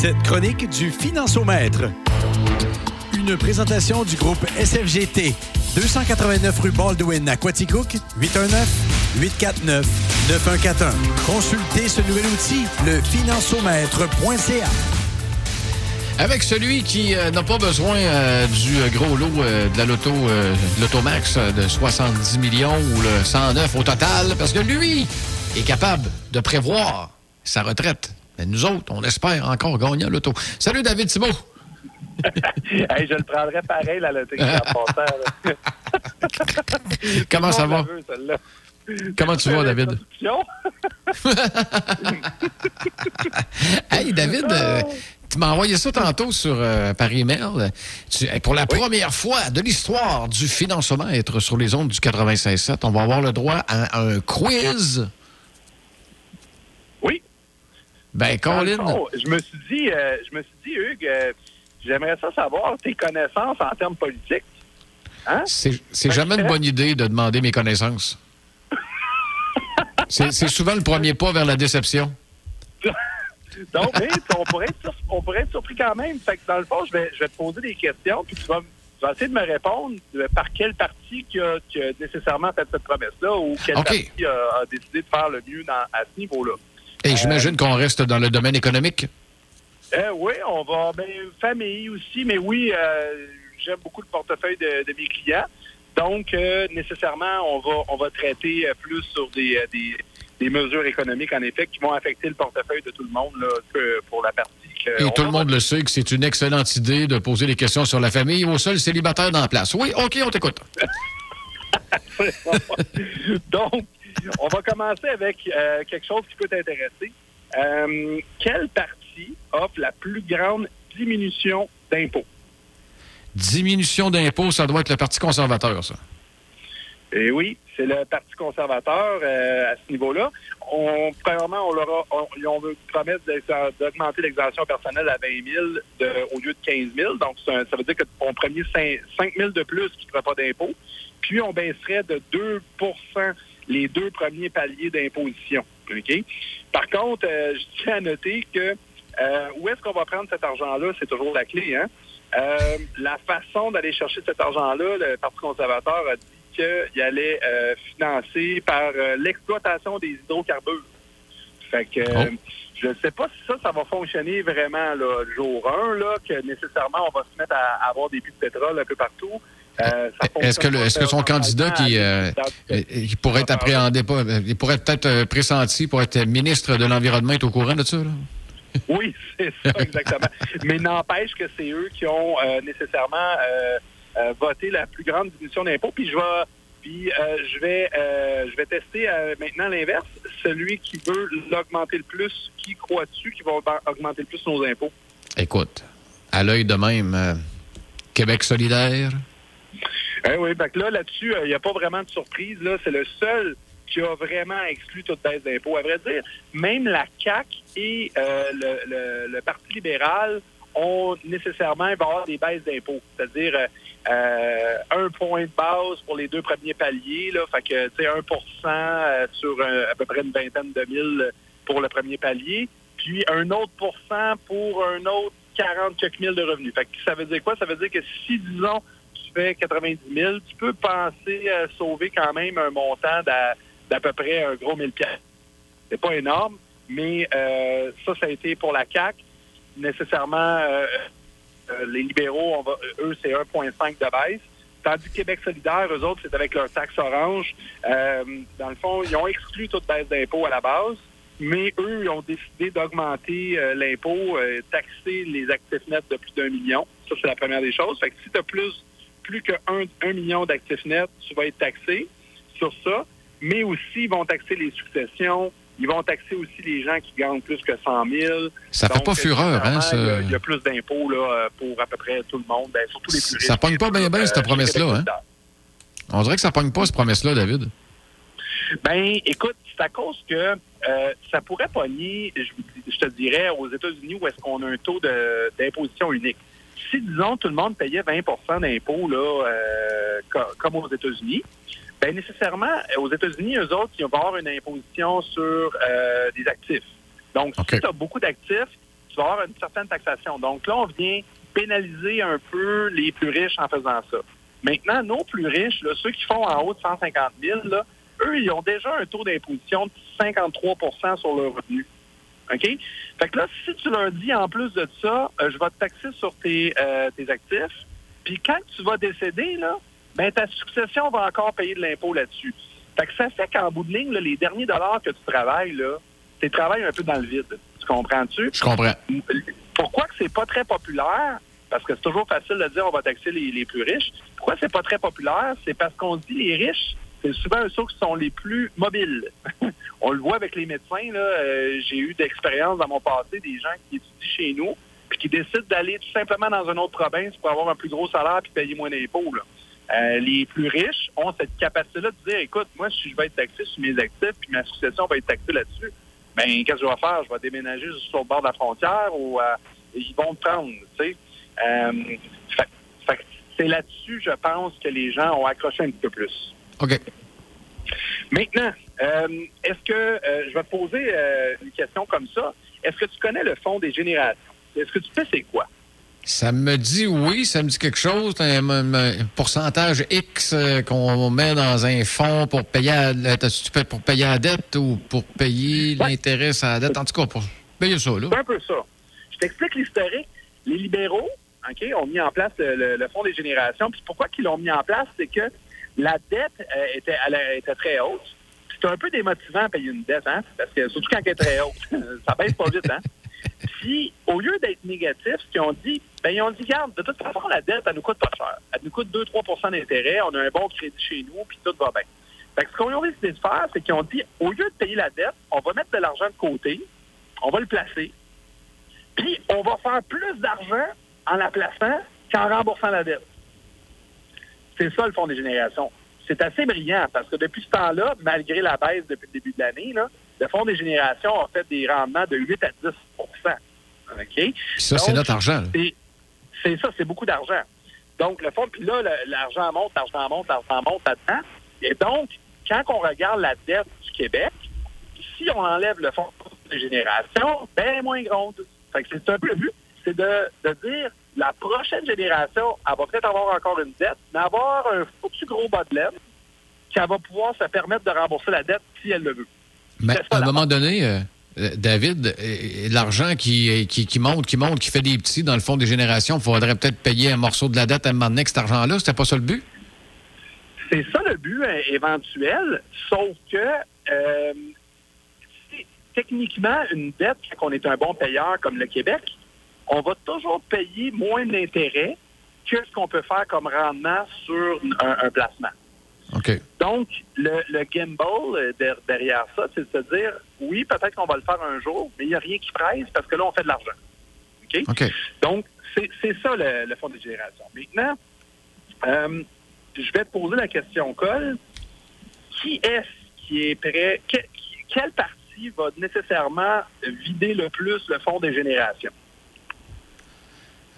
Cette chronique du Financiomètre. Une présentation du groupe SFGT. 289 rue Baldwin à Quaticook, 819-849-9141. Consultez ce nouvel outil, le financiomètre.ca. Avec celui qui euh, n'a pas besoin euh, du euh, gros lot de la loto, euh, l'automax de 70 millions ou le 109 au total, parce que lui est capable de prévoir sa retraite. Mais nous autres, on espère encore gagner à l'auto. Salut David Thibault. Hey, je le prendrais pareil, la loterie en. Comment ça va? veut. Comment tu vas, David? Hey, David, euh, tu m'as envoyé ça tantôt sur, euh, par email. Tu- hey, pour la première fois de l'histoire du financemètre sur les ondes du 96.7, on va avoir le droit à un quiz. Oui. Ben, Colin, fond, je me suis dit, euh, je me suis dit, Hugues, euh, j'aimerais ça savoir tes connaissances en termes politiques. Hein? c'est jamais une bonne idée de demander mes connaissances. C'est souvent le premier pas vers la déception. Donc, mais, on, pourrait être, sur- on pourrait être surpris quand même. Fait que dans le fond, je vais, je vais te poser des questions, puis tu vas, m- tu vas essayer de me répondre euh, par quel parti qui a, qui a nécessairement fait cette promesse-là ou quel parti a, a décidé de faire le mieux dans- à ce niveau-là. Et j'imagine qu'on reste dans le domaine économique. Euh, oui, on va. Ben, famille aussi, mais oui, euh, j'aime beaucoup le portefeuille de, de mes clients. Donc, euh, nécessairement, on va, on va traiter euh, plus sur des, des, des mesures économiques, en effet, qui vont affecter le portefeuille de tout le monde là, que pour la partie. que Et tout le va- monde le sait que c'est une excellente idée de poser des questions sur la famille au seul célibataire dans la place. Oui, OK, on t'écoute. Donc, on va commencer avec euh, quelque chose qui peut t'intéresser. Euh, quel parti offre la plus grande diminution d'impôts? Diminution d'impôts, ça doit être le Parti conservateur, ça. Et oui, c'est le Parti conservateur euh, à ce niveau-là. On, premièrement, on, leur a, on, ont promettre d'augmenter l'exemption personnelle à 20 000 de- au lieu de 15 000. Donc, un- ça veut dire qu'on premier 5, 5 000 de plus qui ne fera pas d'impôt. Puis, on baisserait de 2 les deux premiers paliers d'imposition. Par contre, euh, je tiens à noter que euh, où est-ce qu'on va prendre cet argent-là? C'est toujours la clé. Hein? Euh, la façon d'aller chercher cet argent-là, le Parti conservateur a dit qu'il allait financer par l'exploitation des hydrocarbures. Fait que Oh. je ne sais pas si ça, ça va fonctionner vraiment là, le jour 1, là, que nécessairement on va se mettre à avoir des puits de pétrole un peu partout. Euh, Est-ce que, le- fonctionne est-ce que son candidat qui, euh, euh, qui pourrait être appréhendé, pas, il pourrait peut-être pressenti pour être ministre de l'Environnement est au courant de ça? Là? Oui, c'est ça, exactement. Mais n'empêche que c'est eux qui ont euh, nécessairement voté la plus grande diminution d'impôts. Puis je vais, puis je vais, je vais tester maintenant l'inverse. Celui qui veut l'augmenter le plus, qui croit-tu qui va augmenter le plus nos impôts? Écoute, à l'œil de même, Québec solidaire, Eh oui, que là, là-dessus, il n'y a pas vraiment de surprise. Là, c'est le seul qui a vraiment exclu toute baisse d'impôts. À vrai dire, même la CAC et euh, le, Parti libéral ont nécessairement des baisses d'impôts. C'est-à-dire euh, un point de base pour les deux premiers paliers. Là, fait que, tu sais, 1 euh, sur euh, à peu près une vingtaine de mille pour le premier palier. Puis un autre pourcent pour un autre 40 quelques mille de revenus. Fait que ça veut dire quoi? Ça veut dire que si, disons, tu fais 90 000, tu peux penser à sauver quand même un montant d'à, peu près un gros 1000 pièces. C'est pas énorme, mais euh, ça, ça a été pour la CAC. Nécessairement, euh, euh, les libéraux, eux, c'est 1,5 de baisse. Tandis que Québec solidaire, eux autres, c'est avec leur taxe orange. Dans le fond, ils ont exclu toute baisse d'impôt à la base, mais eux, ils ont décidé d'augmenter l'impôt, taxer les actifs nets de plus d'un million. Ça, c'est la première des choses. Fait que si tu as plus, plus que un, un million d'actifs nets, tu vas être taxé sur ça. Mais aussi, ils vont taxer les successions. Ils vont taxer aussi les gens qui gagnent plus que 100 000. Ça fait Donc, pas fureur, hein. Il y a- il y, a plus d'impôts pour à peu près tout le monde, ben, surtout les plus riches. Ça pogne pas bien, bien, cette Euh, promesse-là, Québec hein? On dirait que ça pogne pas, cette promesse-là, David. Ben, écoute, c'est à cause que euh, ça pourrait pogner, je, je te dirais, aux États-Unis où est-ce qu'on a un taux d'imposition unique. Si, disons, tout le monde payait 20 d'impôts, euh, co- comme aux États-Unis, ben nécessairement, aux États-Unis, eux autres, ils vont avoir une imposition sur euh, des actifs. Donc, si tu as beaucoup d'actifs, tu vas avoir une certaine taxation. Donc là, on vient pénaliser un peu les plus riches en faisant ça. Maintenant, nos plus riches, là, ceux qui font en haut de 150 000, là, eux, ils ont déjà un taux d'imposition de 53% sur leur revenu. OK? Fait que là, si tu leur dis en plus de ça, euh, je vais te taxer sur tes, euh, tes actifs, puis quand tu vas décéder, là, ben ta succession va encore payer de l'impôt là-dessus. Fait que ça fait qu'en bout de ligne, là, les derniers dollars que tu travailles, là, tu travailles un peu dans le vide. Tu comprends-tu? Je comprends. Pourquoi que c'est pas très populaire? Parce que c'est toujours facile de dire on va taxer les, les plus riches. Pourquoi c'est pas très populaire? C'est parce qu'on dit les riches, c'est souvent ceux qui sont les plus mobiles. On le voit avec les médecins. Là, euh, j'ai eu d'expérience dans mon passé des gens qui étudient chez nous puis qui décident d'aller tout simplement dans une autre province pour avoir un plus gros salaire puis payer moins d'impôts. Euh, les plus riches ont cette capacité-là de dire, écoute, moi, si je vais être taxé sur mes actifs puis ma succession va être taxée là-dessus, ben qu'est-ce que je vais faire? Je vais déménager sur le bord de la frontière ou euh, ils vont me prendre, tu sais. c'est là-dessus, je pense, que les gens ont accroché un petit peu plus. OK. Maintenant, euh, est-ce que euh, je vais te poser euh, une question comme ça? Est-ce que tu connais le fonds des générations? Est-ce que tu sais c'est quoi? Ça me dit oui, ça me dit quelque chose, un, pourcentage X qu'on met dans un fonds pour payer à, pour payer la dette ou pour payer l'intérêt à la dette. En tout cas, pour payer ça, là. C'est un peu ça. Je t'explique l'historique. Les libéraux, OK, ont mis en place le, le fonds des générations. Puis pourquoi ils l'ont mis en place? C'est que la dette euh, était, très haute. C'est un peu démotivant à payer une dette, hein? Parce que surtout quand elle est très haute, ça baisse pas vite, hein? Puis, au lieu d'être négatif, ce qu'ils ont dit, ben ils ont dit, regarde, de toute façon, la dette, elle nous coûte pas cher. Elle nous coûte 2-3% d'intérêt, on a un bon crédit chez nous, puis tout va bien. Fait que ce qu'on a décidé de faire, c'est qu'ils ont dit, au lieu de payer la dette, on va mettre de l'argent de côté, on va le placer, puis on va faire plus d'argent en la plaçant qu'en remboursant la dette. C'est ça le fonds des générations. C'est assez brillant parce que depuis ce temps-là, malgré la baisse depuis le début de l'année, le fonds des générations a fait des rendements de 8 à 10 OK? Ça, c'est notre argent. C'est ça, c'est beaucoup d'argent. Donc, le fonds, puis là, l'argent monte, l'argent monte, l'argent monte là-dedans. Et donc, quand on regarde la dette du Québec, si on enlève le fonds des générations, ben moins grande. Fait que c'est un peu le but, c'est de, de dire la prochaine génération, elle va peut-être avoir encore une dette, mais avoir un plus gros bas de laine qui va pouvoir se permettre de rembourser la dette si elle le veut. Mais à un moment donné, euh, euh, David, euh, l'argent qui, qui, monte, qui monte, qui fait des petits dans le fond des générations, il faudrait peut-être payer un morceau de la dette à un moment donné cet argent-là. C'était pas ça le but? C'est ça le but éventuel, sauf que techniquement, une dette, quand on est un bon payeur comme le Québec, on va toujours payer moins d'intérêt que ce qu'on peut faire comme rendement sur un, placement. Donc, le, le gimbal euh, derrière ça, c'est de se dire, oui, peut-être qu'on va le faire un jour, mais il n'y a rien qui presse parce que là, on fait de l'argent. OK? Donc, c'est ça le, fonds de génération. Maintenant, euh, je vais te poser la question, Cole. Qui est-ce qui est prêt? quelle partie va nécessairement vider le plus le fonds des générations?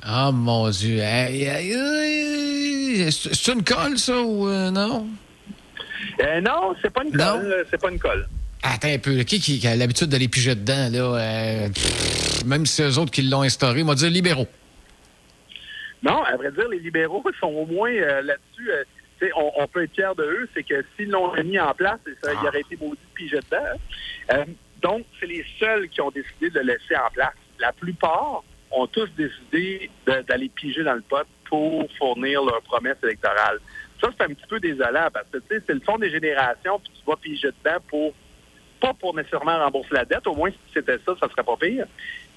Ah, mon Dieu. C'est une colle, ça, ou euh, non? Euh, non, c'est pas une colle. Euh, c'est pas une colle. Attends un peu. Qui, qui a l'habitude d'aller piger dedans, là? même si c'est eux autres qui l'ont instauré, on va dire libéraux. Non, à vrai dire, les libéraux sont au moins là-dessus. On, on, peut être fiers de eux, c'est que s'ils l'ont mis en place, ça, il aurait été maudit de piger dedans. Donc, c'est les seuls qui ont décidé de le laisser en place. La plupart ont tous décidé d'aller piger dans le pot pour fournir leurs promesses électorales. Ça, c'est un petit peu désolant parce que, c'est le fond des générations, puis tu vas piger dedans pour, pas pour nécessairement rembourser la dette, au moins si c'était ça, ça serait pas pire.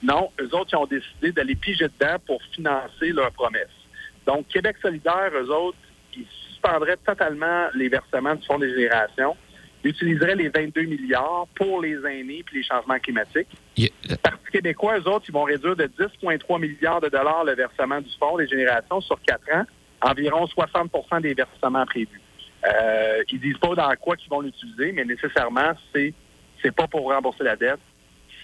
Non, eux autres, ils ont décidé d'aller piger dedans pour financer leurs promesses. Donc, Québec solidaire, eux autres, ils suspendraient totalement les versements du fonds des générations utiliserait les 22 milliards pour les aînés et les changements climatiques. Les Parti québécois, eux autres, ils vont réduire de 10,3 milliards de dollars le versement du fonds des générations sur quatre ans, environ 60% des versements prévus. Euh, ils disent pas dans quoi ils vont l'utiliser, mais nécessairement, c'est c'est pas pour rembourser la dette,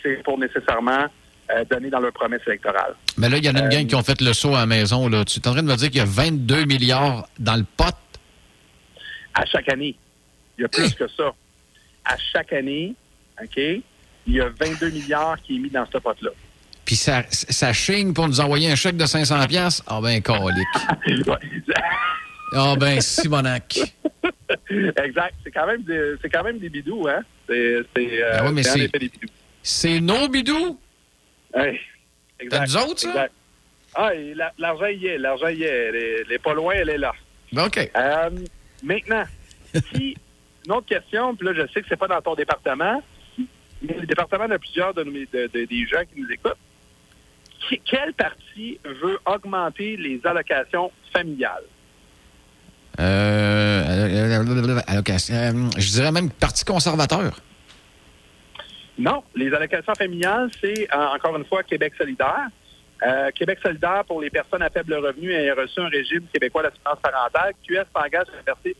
c'est pour nécessairement euh, donner dans leur promesse électorale. Mais là, il y en a une gang qui ont fait le saut à la maison. Là. Tu es en train de me dire qu'il y a 22 milliards dans le pot? À chaque année. Il y a plus que ça. À chaque année, OK, il y a 22 milliards qui est mis dans ce pot-là. puis ça, ça chigne pour nous envoyer un chèque de 500 pièces. Ah ben, colique. Ah ben, Simonac. exact. C'est quand même des, c'est quand même des bidous, hein? C'est, c'est, euh, Ben ouais, mais c'est c'est- effet des bidous. C'est nos bidous? T'as Exact. nous autres, ça? Exact. Ah, et la- l'argent y est, l'argent y est. Elle est, elle est pas loin, elle est là. Ben, OK. Euh, maintenant, si une autre question, puis là, je sais que c'est pas dans ton département, mais le département de plusieurs de, nos- de- de- des gens qui nous écoutent. Qui- Quel parti veut augmenter les allocations familiales? Euh, euh, allocation. Euh, je dirais même Parti conservateur. Non, les allocations familiales, c'est euh, encore une fois Québec solidaire. Euh, Québec solidaire pour les personnes à faible revenu ayant reçu un régime québécois d'assurance parentale. QS s'engage à verser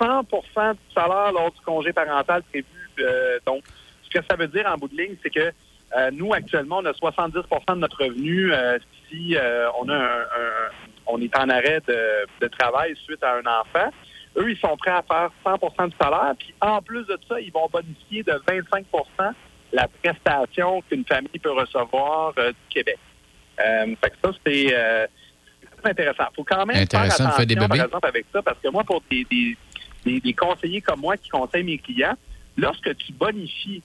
100% du salaire lors du congé parental prévu. Euh, donc, ce que ça veut dire en bout de ligne, c'est que euh, nous, actuellement, on a 70% de notre revenu euh, si on a un, un- on est en arrêt de, de travail suite à un enfant. Eux, ils sont prêts à faire 100 du salaire. Puis en plus de ça, ils vont bonifier de 25% la prestation qu'une famille peut recevoir du Québec. Fait que ça, c'est intéressant. Il faut quand même faire attention, par exemple, avec ça, parce que moi, pour des, des, des- des conseillers comme moi qui conseillent mes clients, lorsque tu bonifies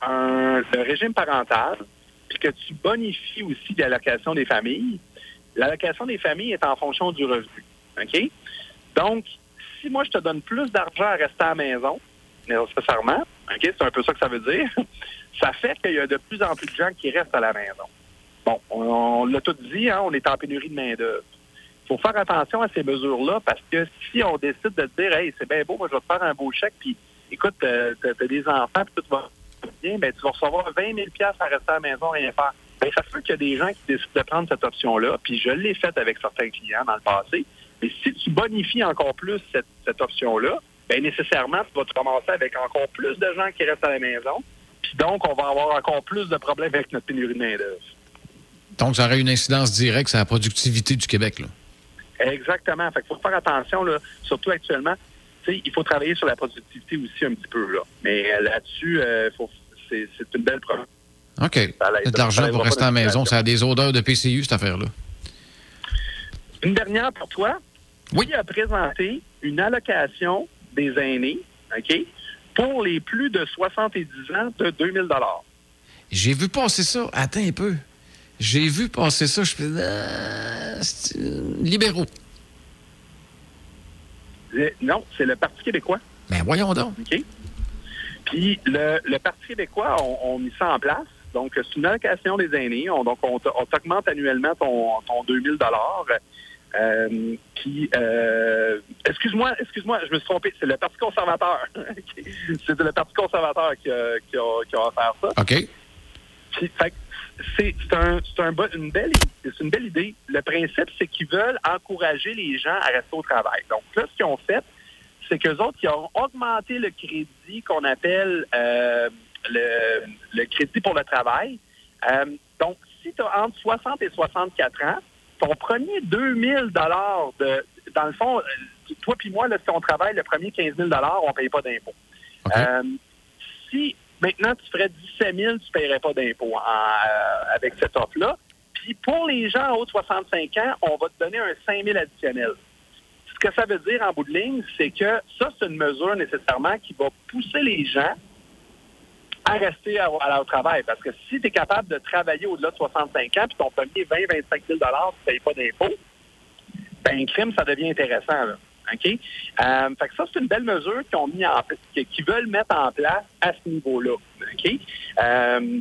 un, le régime parental, puis que tu bonifies aussi l'allocation des familles, l'allocation des familles est en fonction du revenu. OK? Donc, si moi, je te donne plus d'argent à rester à la maison, nécessairement, OK, c'est un peu ça que ça veut dire, ça fait qu'il y a de plus en plus de gens qui restent à la maison. Bon, on, on l'a tout dit, hein, on est en pénurie de main-d'œuvre. Il faut faire attention à ces mesures-là parce que si on décide de dire, hey, c'est bien beau, moi, je vais te faire un beau chèque, puis écoute, euh, t'as t'as des enfants, puis tout va bien, ben, tu vas recevoir 20 000 à rester à la maison, rien faire. Ben, ça peut qu'il y a des gens qui décident de prendre cette option-là, puis je l'ai faite avec certains clients dans le passé. Mais si tu bonifies encore plus cette, option-là, ben nécessairement, tu vas te ramasser avec encore plus de gens qui restent à la maison. Puis donc, on va avoir encore plus de problèmes avec notre pénurie de main-d'œuvre. Donc, ça aurait une incidence directe sur la productivité du Québec. Là. Exactement. Fait qu'il faut faire attention, là, surtout actuellement. Il faut travailler sur la productivité aussi un petit peu. Là. Mais euh, là-dessus, euh, c'est une belle preuve. OK. De l'argent pour rester à la maison. Ça a des odeurs de PCU, cette affaire-là. Une dernière pour toi. Oui. Qui a présenté une allocation des aînés, OK, pour les plus de 70 ans de 2000 J'ai vu passer ça. Attends un peu. J'ai vu passer ça. Je fais. Ah, libéraux. Non, c'est le Parti québécois. Ben, voyons donc. OK? Puis le, le Parti québécois, on, on mis ça en place. Donc, c'est une allocation des aînés. On, donc, on, t'augmente annuellement ton, ton 2000 euh, Puis, euh, excuse-moi, excuse-moi, je me suis trompé. C'est le Parti conservateur. C'est le Parti conservateur qui a, qui a, qui a offert ça. OK. Puis, fait c'est c'est un, c'est un une belle c'est une belle idée. Le principe, c'est qu'ils veulent encourager les gens à rester au travail. Donc là, ce qu'ils ont fait, c'est qu'eux autres, ils ont augmenté le crédit qu'on appelle euh, le, le crédit pour le travail. Euh, donc, si tu as entre 60 et 64 ans, ton premier 2000 dollars de dans le fond, euh, toi puis moi, là, si on travaille le premier 15 000 on ne paye pas d'impôt. OK. Euh, si maintenant tu ferais 17 000, tu ne paierais pas d'impôt en, euh, avec cette offre-là. Puis pour les gens en haut de 65 ans, on va te donner un 5 000 additionnel. Ce que ça veut dire en bout de ligne, c'est que ça, c'est une mesure nécessairement qui va pousser les gens à rester à, à leur travail. Parce que si tu es capable de travailler au-delà de 65 ans, puis ton premier 20 25 000 tu ne payes pas d'impôt, ben, crime, ça devient intéressant. OK? Euh, fait que ça, c'est une belle mesure qu'ils ont mis en qui, qui veulent mettre en place à ce niveau-là. OK? Euh,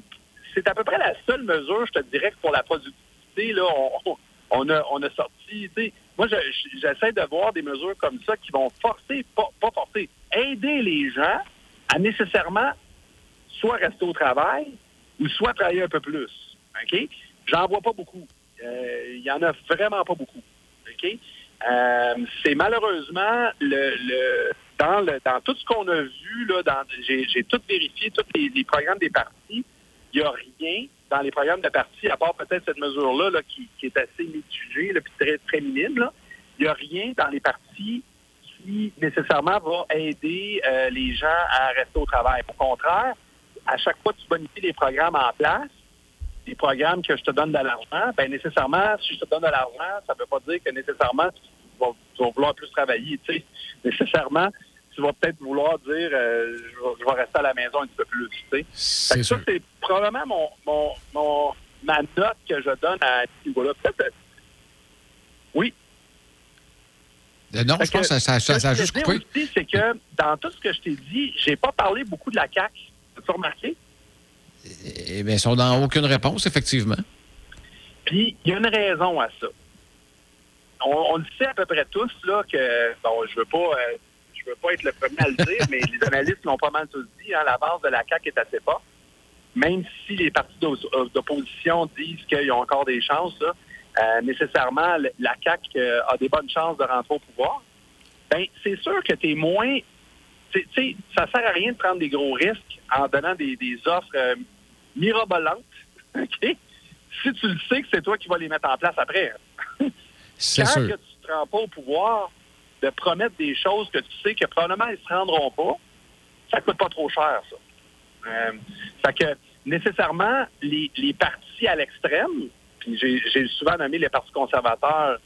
c'est à peu près la seule mesure, je te dirais, pour la productivité, là, on, a, sorti. Moi, je- je- j'essaie de voir des mesures comme ça qui vont forcer, pas, forcer, aider les gens à nécessairement soit rester au travail ou soit travailler un peu plus. OK? J'en vois pas beaucoup. Euh, Il y en a vraiment pas beaucoup. OK? Euh, c'est malheureusement le, le dans le dans tout ce qu'on a vu là, dans j'ai j'ai tout vérifié, tous les, les programmes des partis, il n'y a rien dans les programmes de partis, à part peut-être cette mesure-là là, qui, qui est assez mitigée, là, puis très, très minime. Il n'y a rien dans les partis qui nécessairement va aider euh, les gens à rester au travail. Au contraire, à chaque fois que tu bonifies les programmes en place, des programmes que je te donne de l'argent, ben nécessairement, si je te donne de l'argent, ça ne veut pas dire que nécessairement tu vas, tu vas vouloir plus travailler. Tu sais. Nécessairement, tu vas peut-être vouloir dire euh, je, vais, je, vais, rester à la maison un petit peu plus. Tu sais. C'est ça, c'est probablement mon, mon, mon, ma note que je donne à ce niveau-là. Peut-être. euh, Oui. Euh, non, je pense que ça, ça, ça a juste coupé. aussi, c'est que dans tout ce que je t'ai dit, j'ai pas parlé beaucoup de la CAQ. As-tu remarqué? Eh bien, sont dans aucune réponse, effectivement. Puis, il y a une raison à ça. On, le sait à peu près tous, là, que, bon, je veux pas, euh, je veux pas être le premier à le dire, mais les analystes l'ont pas mal tous dit, hein, la base de la CAQ est assez forte. Même si les partis d'opposition disent qu'ils ont encore des chances, euh, nécessairement, la CAQ euh, a des bonnes chances de rentrer au pouvoir. Ben, c'est sûr que tu es moins. Tu sais, ça sert à rien de prendre des gros risques en donnant des, offres euh, mirabolantes, OK? Si tu le sais que c'est toi qui vas les mettre en place après. C'est Quand sûr. que tu ne te rends pas au pouvoir de promettre des choses que tu sais que probablement ils ne se rendront pas, ça coûte pas trop cher, ça. Euh, fait que nécessairement, les, les partis à l'extrême, puis j'ai souvent nommé les partis conservateurs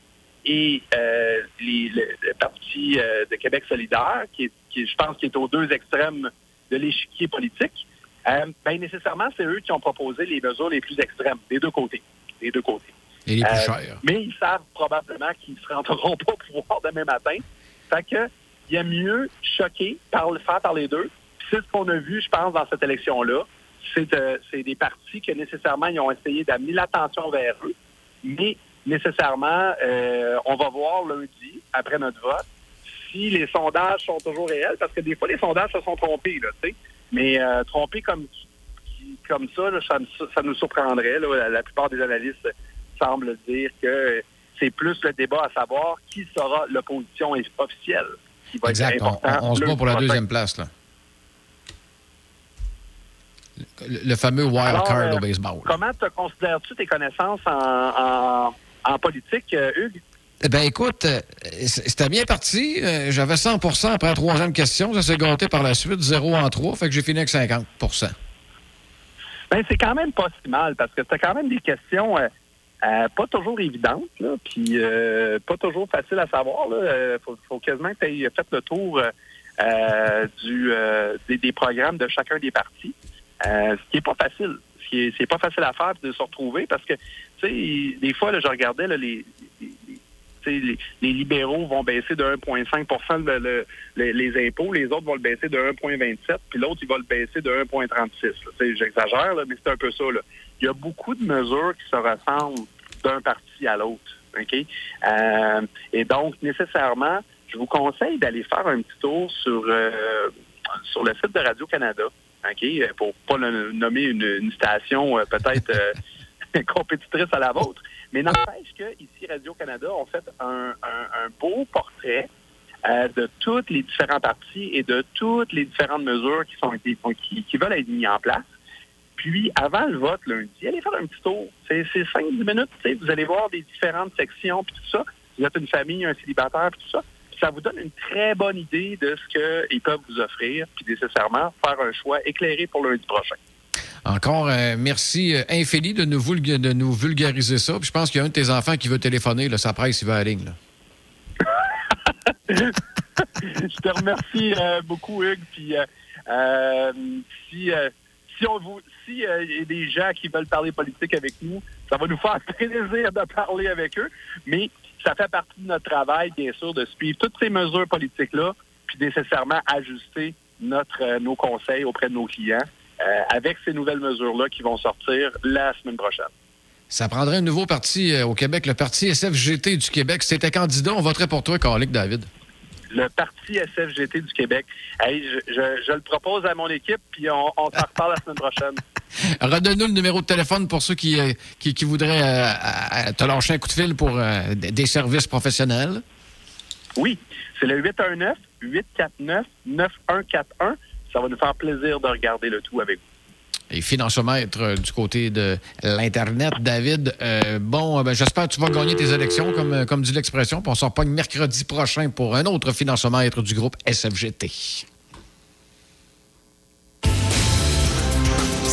et euh, les, le, le, parti euh, de Québec solidaire, qui, est, qui je pense qui est aux deux extrêmes de l'échiquier politique, euh, ben nécessairement, c'est eux qui ont proposé les mesures les plus extrêmes, des deux côtés. Des deux côtés. Et les plus chers. Mais ils savent probablement qu'ils ne se rendront pas au pouvoir demain matin. Fait que il y a mieux choquer, par le faire par les deux. C'est ce qu'on a vu, je pense, dans cette élection-là. C'est euh, des partis que nécessairement ils ont essayé d'amener l'attention vers eux, mais nécessairement, euh, on va voir lundi, après notre vote, si les sondages sont toujours réels, parce que des fois, les sondages se sont trompés, là, tu sais. Mais euh, trompés comme, comme ça, là, ça, ça, nous surprendrait. Là. La, la, plupart des analystes semblent dire que c'est plus le débat à savoir qui sera l'opposition officielle qui va exact. être important. On, on se bat pour la deuxième place, là. Le, le fameux wild Alors, card euh, au baseball. Comment te considères-tu tes connaissances en, en, en politique, euh, Hugues? Ben écoute, euh, c'était bien parti. Euh, J'avais 100% après la troisième question. Ça s'est gâté par la suite, 0 en 3, fait que j'ai fini avec 50% ben, c'est quand même pas si mal parce que as quand même des questions euh, pas toujours évidentes, là, puis euh, pas toujours faciles à savoir. Il faut, quasiment que tu aies fait le tour du, des, programmes de chacun des partis, ce qui est pas facile. Ce qui pas facile à faire de se retrouver parce que, tu sais, des fois, là, je regardais les, les libéraux vont baisser de 1,5 le, le, le, les impôts, les autres vont le baisser de 1,27, puis l'autre, il va le baisser de 1,36. J'exagère, mais c'est un peu ça. Il y a beaucoup de mesures qui se ressemblent d'un parti à l'autre. Euh, et donc, nécessairement, je vous conseille d'aller faire un petit tour sur, euh, sur le site de Radio-Canada, OK? Pour pas le nommer une, station euh, peut-être compétitrice à la vôtre. Mais n'empêche que ici, Radio-Canada, on fait un, beau portrait euh, de toutes les différents partis et de toutes les différentes mesures qui sont qui, qui veulent être mises en place. Puis, avant le vote lundi, allez faire un petit tour. C'est 5-10 minutes. Vous allez voir des différentes sections puis tout ça. Vous êtes une famille, un célibataire puis tout ça. Ça vous donne une très bonne idée de ce qu'ils peuvent vous offrir, puis nécessairement faire un choix éclairé pour lundi prochain. Encore euh, merci euh, infini de nous, vulga de nous vulgariser ça. Puis je pense qu'il y a un de tes enfants qui veut téléphoner. Là, ça presse, il va à la ligne. je te remercie euh, beaucoup, Hugues. Puis euh, si, si on vous y a des gens qui veulent parler politique avec nous, ça va nous faire plaisir de parler avec eux. Mais ça fait partie de notre travail, bien sûr, de suivre toutes ces mesures politiques-là, puis nécessairement ajuster notre, nos conseils auprès de nos clients. Euh, avec ces nouvelles mesures-là qui vont sortir la semaine prochaine. Ça prendrait un nouveau parti euh, au Québec, le parti SFGT du Québec. Si t'étais candidat, on voterait pour toi, Carlic David. Le parti SFGT du Québec. Hey, je, je, je, le propose à mon équipe, puis on, on s'en reparle la semaine prochaine. Redonne-nous le numéro de téléphone pour ceux qui, euh, qui, qui, voudraient euh, te lâcher un coup de fil pour euh, des services professionnels. Oui, c'est le 819 849 9141 ça va nous faire plaisir de regarder le tout avec vous. Et financiomètre euh, du côté de l'Internet, David. Euh, bon, ben, j'espère que tu vas gagner tes élections, comme, comme dit l'expression. On sort pas mercredi prochain pour un autre financiomètre du groupe SFGT.